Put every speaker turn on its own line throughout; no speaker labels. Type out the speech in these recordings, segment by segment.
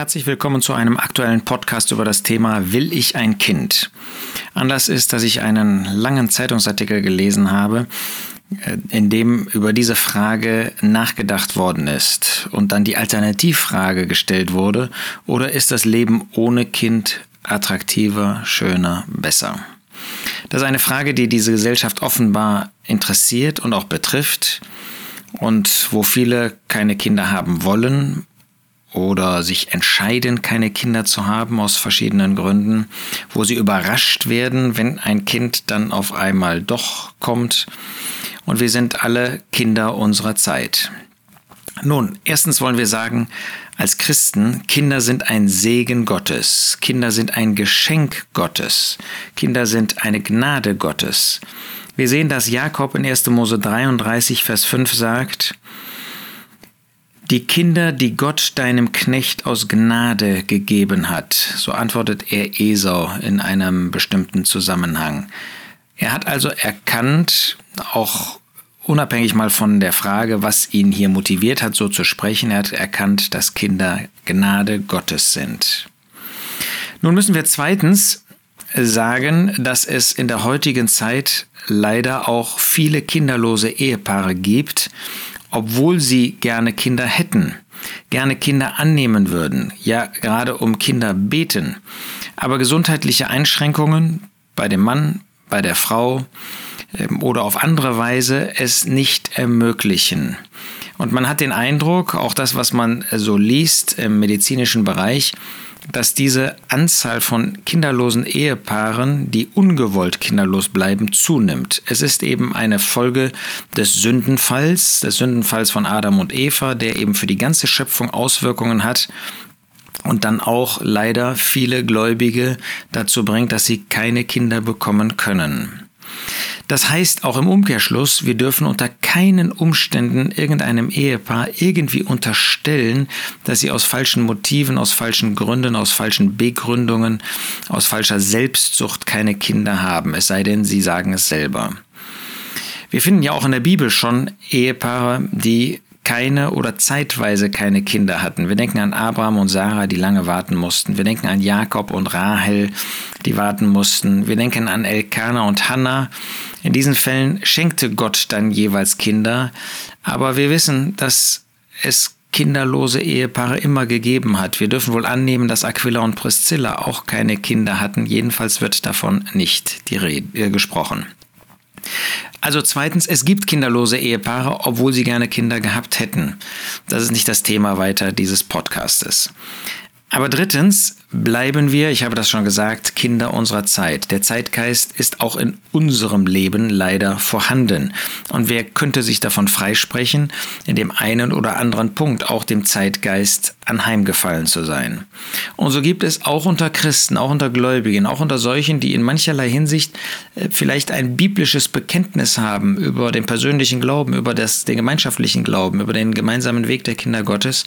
Herzlich willkommen zu einem aktuellen Podcast über das Thema Will ich ein Kind? Anlass ist, dass ich einen langen Zeitungsartikel gelesen habe, äh, in dem über diese Frage nachgedacht worden ist und dann die Alternativfrage gestellt wurde, oder ist das Leben ohne Kind attraktiver, schöner, besser? Das ist eine Frage, die diese Gesellschaft offenbar interessiert und auch betrifft und wo viele keine Kinder haben wollen, oder sich entscheiden, keine Kinder zu haben aus verschiedenen Gründen, wo sie überrascht werden, wenn ein Kind dann auf einmal doch kommt. Und wir sind alle Kinder unserer Zeit. Nun, erstens wollen wir sagen, als Christen, Kinder sind ein Segen Gottes, Kinder sind ein Geschenk Gottes, Kinder sind eine Gnade Gottes. Wir sehen, dass Jakob in 1. Mose 33, Vers 5 sagt, die Kinder, die Gott deinem Knecht aus Gnade gegeben hat, so antwortet er Esau in einem bestimmten Zusammenhang. Er hat also erkannt, auch unabhängig mal von der Frage, was ihn hier motiviert hat, so zu sprechen, er hat erkannt, dass Kinder Gnade Gottes sind. Nun müssen wir zweitens sagen, dass es in der heutigen Zeit leider auch viele kinderlose Ehepaare gibt, obwohl sie gerne Kinder hätten, gerne Kinder annehmen würden, ja gerade um Kinder beten, aber gesundheitliche Einschränkungen bei dem Mann, bei der Frau ähm, oder auf andere Weise es nicht ermöglichen. Und man hat den Eindruck, auch das, was man so liest im medizinischen Bereich, dass diese Anzahl von kinderlosen Ehepaaren, die ungewollt kinderlos bleiben, zunimmt. Es ist eben eine Folge des Sündenfalls, des Sündenfalls von Adam und Eva, der eben für die ganze Schöpfung Auswirkungen hat und dann auch leider viele Gläubige dazu bringt, dass sie keine Kinder bekommen können. Das heißt auch im Umkehrschluss, wir dürfen unter keinen Umständen irgendeinem Ehepaar irgendwie unterstellen, dass sie aus falschen Motiven, aus falschen Gründen, aus falschen Begründungen, aus falscher Selbstsucht keine Kinder haben, es sei denn, sie sagen es selber. Wir finden ja auch in der Bibel schon Ehepaare, die keine oder zeitweise keine Kinder hatten. Wir denken an Abraham und Sarah, die lange warten mussten. Wir denken an Jakob und Rahel, die warten mussten. Wir denken an Elkanah und Hannah. In diesen Fällen schenkte Gott dann jeweils Kinder, aber wir wissen, dass es kinderlose Ehepaare immer gegeben hat. Wir dürfen wohl annehmen, dass Aquila und Priscilla auch keine Kinder hatten. Jedenfalls wird davon nicht die Rede, äh, gesprochen. Also zweitens, es gibt kinderlose Ehepaare, obwohl sie gerne Kinder gehabt hätten. Das ist nicht das Thema weiter dieses Podcastes. Aber drittens bleiben wir, ich habe das schon gesagt, Kinder unserer Zeit. Der Zeitgeist ist auch in unserem Leben leider vorhanden. Und wer könnte sich davon freisprechen, in dem einen oder anderen Punkt auch dem Zeitgeist anheimgefallen zu sein? Und so gibt es auch unter Christen, auch unter Gläubigen, auch unter solchen, die in mancherlei Hinsicht äh, vielleicht ein biblisches Bekenntnis haben über den persönlichen Glauben, über das, den gemeinschaftlichen Glauben, über den gemeinsamen Weg der Kinder Gottes,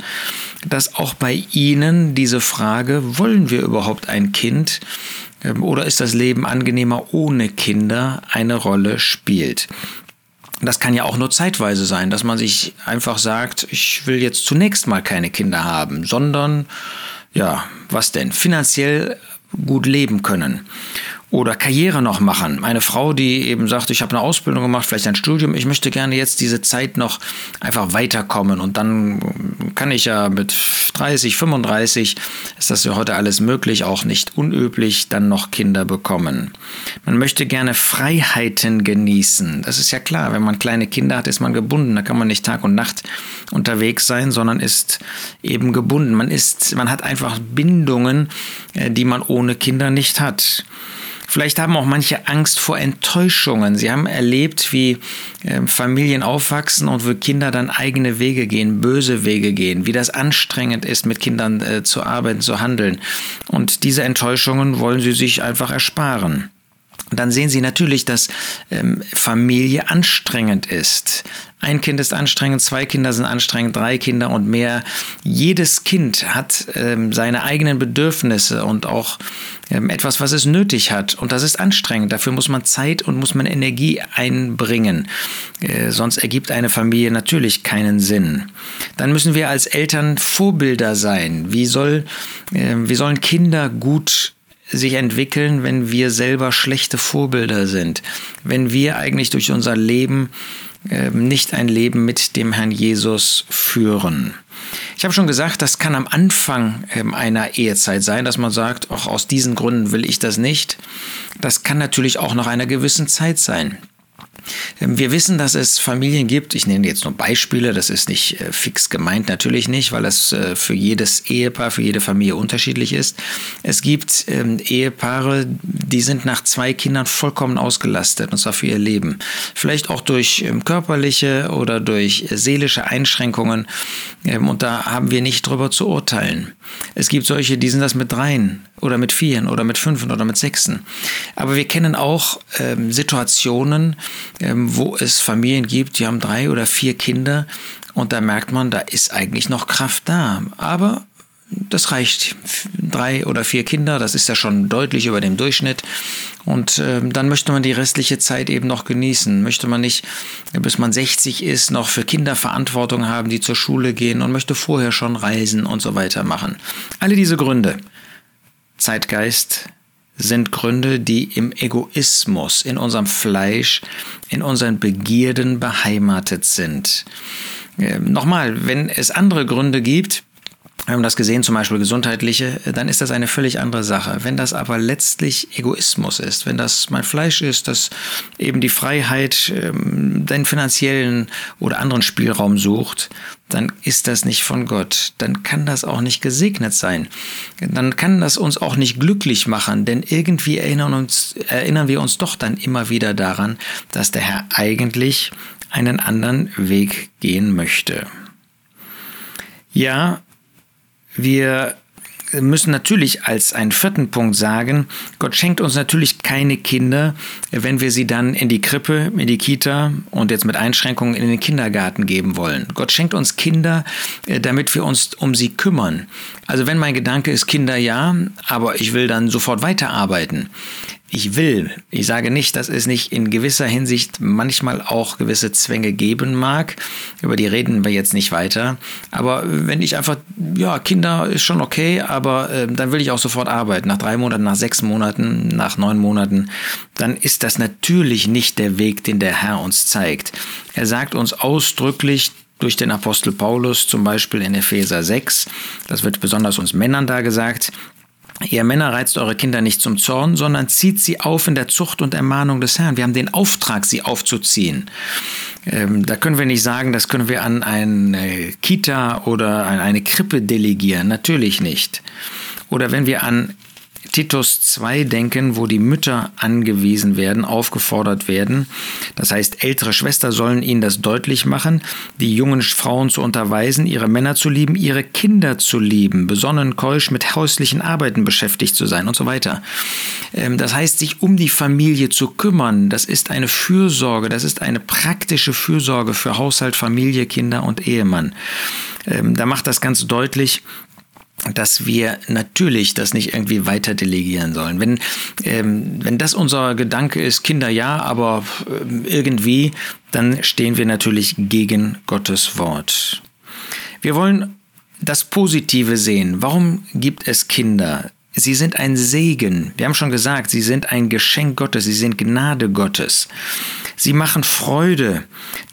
dass auch bei ihnen diese Frage, wollen wir überhaupt ein Kind? Ähm, oder ist das Leben angenehmer ohne Kinder eine Rolle spielt? Das kann ja auch nur zeitweise sein, dass man sich einfach sagt, ich will jetzt zunächst mal keine Kinder haben, sondern ja, was denn? Finanziell gut leben können oder Karriere noch machen. Eine Frau, die eben sagt, ich habe eine Ausbildung gemacht, vielleicht ein Studium, ich möchte gerne jetzt diese Zeit noch einfach weiterkommen und dann kann ich ja mit 30, 35, ist das ja heute alles möglich, auch nicht unüblich, dann noch Kinder bekommen. Man möchte gerne Freiheiten genießen. Das ist ja klar, wenn man kleine Kinder hat, ist man gebunden, da kann man nicht Tag und Nacht unterwegs sein, sondern ist eben gebunden. Man ist, man hat einfach Bindungen, äh, die man ohne Kinder nicht hat. Vielleicht haben auch manche Angst vor Enttäuschungen. Sie haben erlebt, wie äh, Familien aufwachsen und wo Kinder dann eigene Wege gehen, böse Wege gehen, wie das anstrengend ist, mit Kindern äh, zu arbeiten, zu handeln. Und diese Enttäuschungen wollen sie sich einfach ersparen. Dann sehen Sie natürlich, dass ähm, Familie anstrengend ist. Ein Kind ist anstrengend, zwei Kinder sind anstrengend, drei Kinder und mehr. Jedes Kind hat ähm, seine eigenen Bedürfnisse und auch ähm, etwas, was es nötig hat. Und das ist anstrengend. Dafür muss man Zeit und muss man Energie einbringen. Äh, sonst ergibt eine Familie natürlich keinen Sinn. Dann müssen wir als Eltern Vorbilder sein. Wie, soll, äh, wie sollen Kinder gut sich entwickeln, wenn wir selber schlechte Vorbilder sind, wenn wir eigentlich durch unser Leben äh, nicht ein Leben mit dem Herrn Jesus führen. Ich habe schon gesagt, das kann am Anfang ähm, einer Ehezeit sein, dass man sagt, auch aus diesen Gründen will ich das nicht. Das kann natürlich auch nach einer gewissen Zeit sein. Ähm, wir wissen, dass es Familien gibt, ich nenne jetzt nur Beispiele, das ist nicht äh, fix gemeint, natürlich nicht, weil es äh, für jedes Ehepaar, für jede Familie unterschiedlich ist. Es gibt ähm, Ehepaare, die sind nach zwei Kindern vollkommen ausgelastet, und zwar für ihr Leben. Vielleicht auch durch ähm, körperliche oder durch seelische Einschränkungen. Und da haben wir nicht drüber zu urteilen. Es gibt solche, die sind das mit dreien oder mit vieren oder mit fünfen oder mit sechsen. Aber wir kennen auch ähm, Situationen, ähm, wo es Familien gibt, die haben drei oder vier Kinder und da merkt man, da ist eigentlich noch Kraft da. Aber das reicht. Drei oder vier Kinder, das ist ja schon deutlich über dem Durchschnitt. Und äh, dann möchte man die restliche Zeit eben noch genießen. Möchte man nicht, bis man 60 ist, noch für Kinder Verantwortung haben, die zur Schule gehen und möchte vorher schon reisen und so weiter machen. Alle diese Gründe, Zeitgeist, sind Gründe, die im Egoismus, in unserem Fleisch, in unseren Begierden beheimatet sind. Äh, nochmal, wenn es andere Gründe gibt, wir haben das gesehen, zum Beispiel gesundheitliche, dann ist das eine völlig andere Sache. Wenn das aber letztlich Egoismus ist, wenn das mein Fleisch ist, das eben die Freiheit, ähm, den finanziellen oder anderen Spielraum sucht, dann ist das nicht von Gott. Dann kann das auch nicht gesegnet sein. Dann kann das uns auch nicht glücklich machen, denn irgendwie erinnern, uns, erinnern wir uns doch dann immer wieder daran, dass der Herr eigentlich einen anderen Weg gehen möchte. Ja, wir müssen natürlich als einen vierten Punkt sagen, Gott schenkt uns natürlich keine Kinder, wenn wir sie dann in die Krippe, in die Kita und jetzt mit Einschränkungen in den Kindergarten geben wollen. Gott schenkt uns Kinder, äh, damit wir uns um sie kümmern. Also wenn mein Gedanke ist Kinder ja, aber ich will dann sofort weiterarbeiten, ich will. Ich sage nicht, dass es nicht in gewisser Hinsicht manchmal auch gewisse Zwänge geben mag. Über die reden wir jetzt nicht weiter. Aber wenn ich einfach, ja, Kinder ist schon okay, aber äh, dann will ich auch sofort arbeiten. Nach drei Monaten, nach sechs Monaten, nach neun Monaten, dann ist das natürlich nicht der Weg, den der Herr uns zeigt. Er sagt uns ausdrücklich, durch den Apostel Paulus, zum Beispiel in Epheser 6, das wird besonders uns Männern da gesagt, Ihr Männer reizt eure Kinder nicht zum Zorn, sondern zieht sie auf in der Zucht und Ermahnung des Herrn. Wir haben den Auftrag, sie aufzuziehen. Ähm, da können wir nicht sagen, das können wir an eine Kita oder an eine Krippe delegieren. Natürlich nicht. Oder wenn wir an Titus 2 denken, wo die Mütter angewiesen werden, aufgefordert werden. Das heißt, ältere Schwester sollen ihnen das deutlich machen, die jungen Frauen zu unterweisen, ihre Männer zu lieben, ihre Kinder zu lieben, besonnen, keusch mit häuslichen Arbeiten beschäftigt zu sein und so weiter. Ähm, das heißt, sich um die Familie zu kümmern, das ist eine Fürsorge, das ist eine praktische Fürsorge für Haushalt, Familie, Kinder und Ehemann. Ähm, da macht das ganz deutlich, dass wir natürlich das nicht irgendwie weiter delegieren sollen. Wenn, ähm, wenn das unser Gedanke ist, Kinder ja, aber äh, irgendwie, dann stehen wir natürlich gegen Gottes Wort. Wir wollen das Positive sehen. Warum gibt es Kinder? Sie sind ein Segen. Wir haben schon gesagt, sie sind ein Geschenk Gottes, sie sind Gnade Gottes. Sie machen Freude.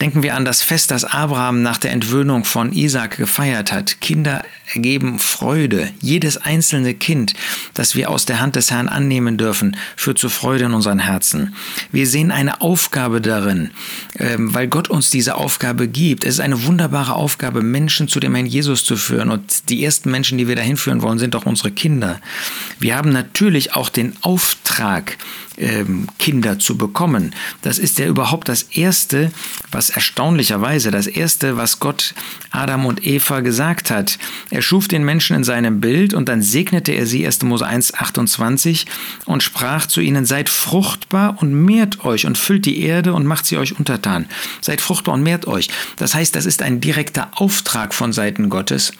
Denken wir an das Fest, das Abraham nach der Entwöhnung von Isaac gefeiert hat. Kinder ergeben Freude. Jedes einzelne Kind, das wir aus der Hand des Herrn annehmen dürfen, führt zu Freude in unseren Herzen. Wir sehen eine Aufgabe darin, ähm, weil Gott uns diese Aufgabe gibt. Es ist eine wunderbare Aufgabe, Menschen zu dem Herrn Jesus zu führen. Und die ersten Menschen, die wir dahin führen wollen, sind doch unsere Kinder. Wir haben natürlich auch den Auftrag, ähm, Kinder zu bekommen. Das ist ja überhaupt das Erste, was erstaunlicherweise, das Erste, was Gott Adam und Eva gesagt hat. Er schuf den Menschen in seinem Bild und dann segnete er sie, 1. Mose 1, 28, und sprach zu ihnen, seid fruchtbar und mehrt euch und füllt die Erde und macht sie euch untertan. Seid fruchtbar und mehrt euch. Das heißt, das ist ein direkter Auftrag von Seiten Gottes,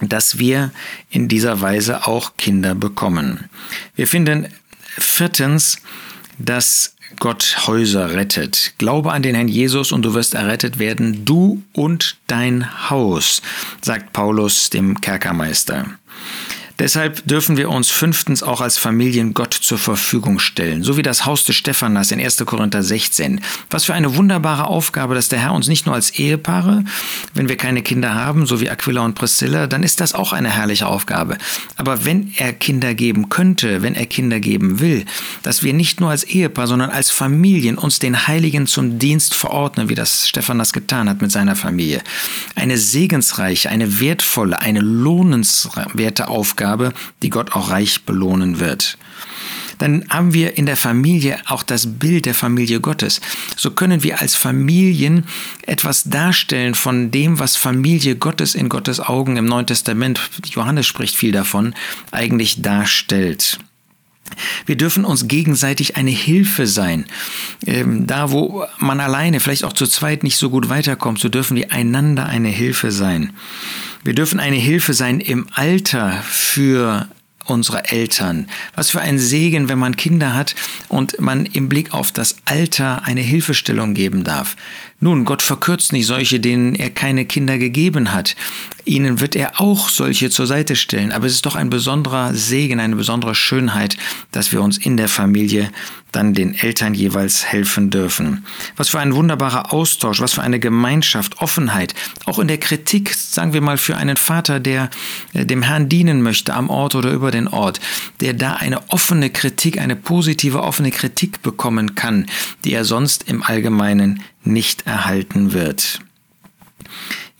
dass wir in dieser Weise auch Kinder bekommen. Wir finden viertens, dass Gott Häuser rettet. Glaube an den Herrn Jesus und du wirst errettet werden, du und dein Haus, sagt Paulus dem Kerkermeister. Deshalb dürfen wir uns fünftens auch als Familien Gott zur Verfügung stellen, so wie das Haus des Stephanas in 1. Korinther 16. Was für eine wunderbare Aufgabe, dass der Herr uns nicht nur als Ehepaare, wenn wir keine Kinder haben, so wie Aquila und Priscilla, dann ist das auch eine herrliche Aufgabe. Aber wenn er Kinder geben könnte, wenn er Kinder geben will, dass wir nicht nur als Ehepaar, sondern als Familien uns den Heiligen zum Dienst verordnen, wie das Stephanas getan hat mit seiner Familie. Eine segensreiche, eine wertvolle, eine lohnenswerte Aufgabe Aufgabe, die Gott auch reich belohnen wird. Dann haben wir in der Familie auch das Bild der Familie Gottes. So können wir als Familien etwas darstellen von dem, was Familie Gottes in Gottes Augen im Neuen Testament, Johannes spricht viel davon, eigentlich darstellt. Wir dürfen uns gegenseitig eine Hilfe sein. Ähm, da, wo man alleine, vielleicht auch zu zweit nicht so gut weiterkommt, so dürfen wir einander eine Hilfe sein. Wir dürfen eine Hilfe sein im Alter für unsere Eltern. Was für ein Segen, wenn man Kinder hat und man im Blick auf das Alter eine Hilfestellung geben darf. Nun, Gott verkürzt nicht solche, denen er keine Kinder gegeben hat. Ihnen wird er auch solche zur Seite stellen. Aber es ist doch ein besonderer Segen, eine besondere Schönheit, dass wir uns in der Familie dann den Eltern jeweils helfen dürfen. Was für ein wunderbarer Austausch, was für eine Gemeinschaft, Offenheit. Auch in der Kritik, sagen wir mal, für einen Vater, der äh, dem Herrn dienen möchte am Ort oder über den Ort, der da eine offene Kritik, eine positive offene Kritik bekommen kann, die er sonst im Allgemeinen nicht erhalten wird.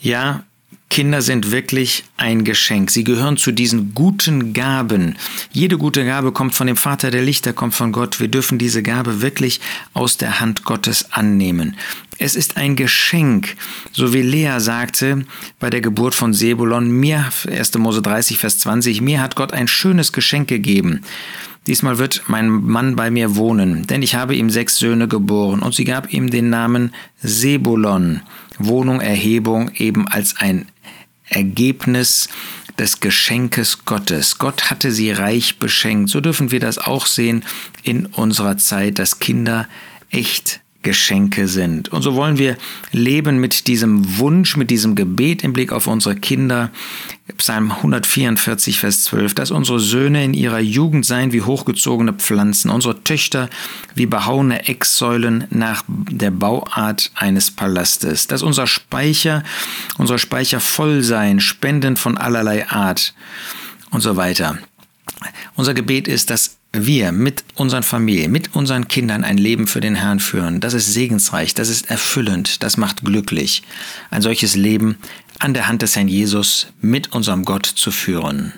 Ja, Kinder sind wirklich ein Geschenk. Sie gehören zu diesen guten Gaben. Jede gute Gabe kommt von dem Vater der Lichter, kommt von Gott. Wir dürfen diese Gabe wirklich aus der Hand Gottes annehmen. Es ist ein Geschenk, so wie Lea sagte bei der Geburt von Sebulon, mir, 1. Mose 30, Vers 20, mir hat Gott ein schönes Geschenk gegeben. Diesmal wird mein Mann bei mir wohnen, denn ich habe ihm sechs Söhne geboren, und sie gab ihm den Namen Sebulon, Wohnung, Erhebung, eben als ein Ergebnis des Geschenkes Gottes. Gott hatte sie reich beschenkt. So dürfen wir das auch sehen in unserer Zeit, dass Kinder echt Geschenke sind. Und so wollen wir leben mit diesem Wunsch, mit diesem Gebet im Blick auf unsere Kinder. Psalm 144, Vers 12, dass unsere Söhne in ihrer Jugend seien wie hochgezogene Pflanzen, unsere Töchter wie behauene Ecksäulen nach der Bauart eines Palastes, dass unser Speicher, unser Speicher voll seien, Spenden von allerlei Art und so weiter. Unser Gebet ist, dass wir mit unseren Familien, mit unseren Kindern ein Leben für den Herrn führen, das ist segensreich, das ist erfüllend, das macht glücklich. Ein solches Leben an der Hand des Herrn Jesus mit unserem Gott zu führen.